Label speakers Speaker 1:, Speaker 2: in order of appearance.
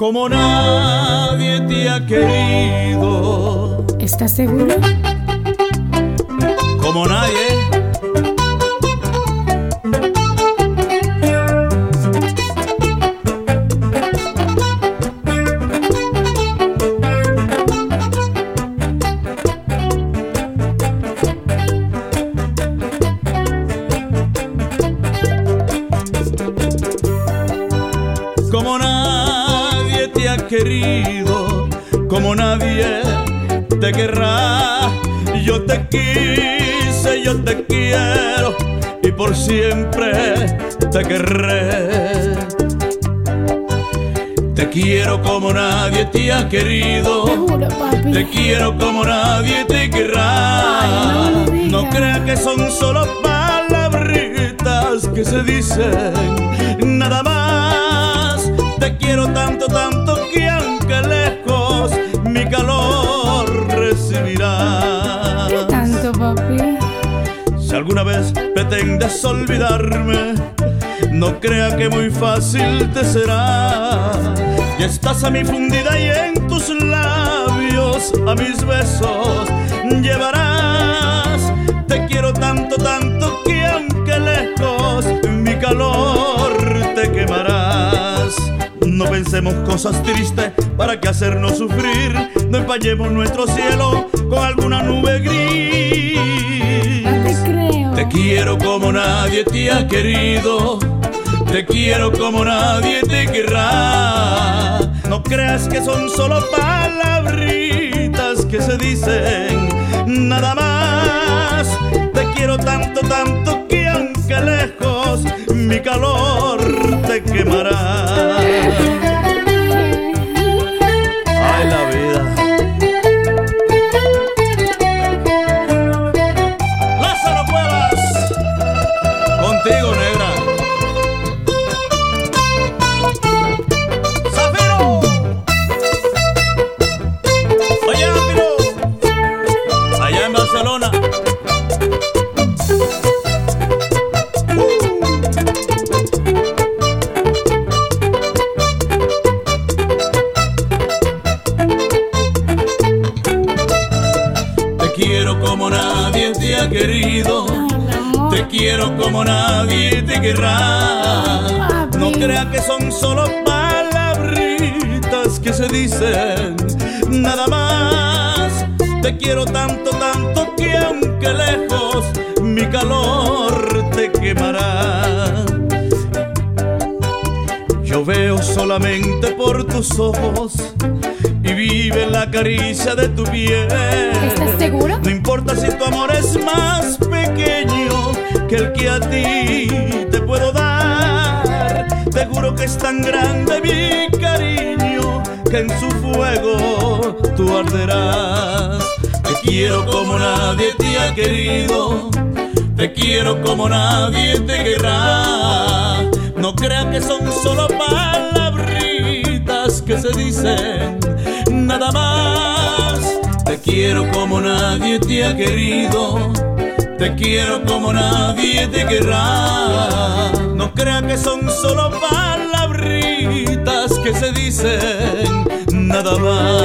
Speaker 1: como nadie te ha querido.
Speaker 2: ¿Estás seguro?
Speaker 1: Como nadie. Querido, como nadie te querrá. Yo te quise, yo te quiero y por siempre te querré. Te quiero como nadie te ha querido.
Speaker 2: Papi.
Speaker 1: Te quiero como nadie te querrá.
Speaker 2: Ay, no
Speaker 1: no creas que son solo palabritas que se dicen nada más. Te quiero tanto, tanto que aunque lejos mi calor recibirás.
Speaker 2: ¿Qué tanto, papi?
Speaker 1: Si alguna vez pretendes olvidarme, no crea que muy fácil te será. Ya estás a mi fundida y en tus labios a mis besos llevarás. Te quiero tanto, tanto que aunque lejos mi calor pensemos cosas tristes para que hacernos sufrir. No empañemos nuestro cielo con alguna nube gris.
Speaker 2: No te creo.
Speaker 1: Te quiero como nadie te ha querido. Te quiero como nadie te querrá. No creas que son solo palabritas que se dicen nada más. Te quiero tanto, tanto quiero como nadie te ha querido. Te quiero como nadie te querrá. No creas que son solo palabritas que se dicen nada más. Te quiero tanto, tanto que aunque lejos mi calor te quemará. Yo veo solamente por tus ojos y vive la caricia de tu piel.
Speaker 2: ¿Estás seguro?
Speaker 1: No importa si tu amor es más pequeño que el que a ti te puedo dar. Te juro que es tan grande mi cariño que en su fuego tú arderás. Te quiero como nadie te ha querido. Te quiero como nadie te querrá. No creas que son solo palabritas que se dicen nada más. Te quiero como nadie te ha querido. Te quiero como nadie te querrá. No creas que son solo palabritas que se dicen nada más.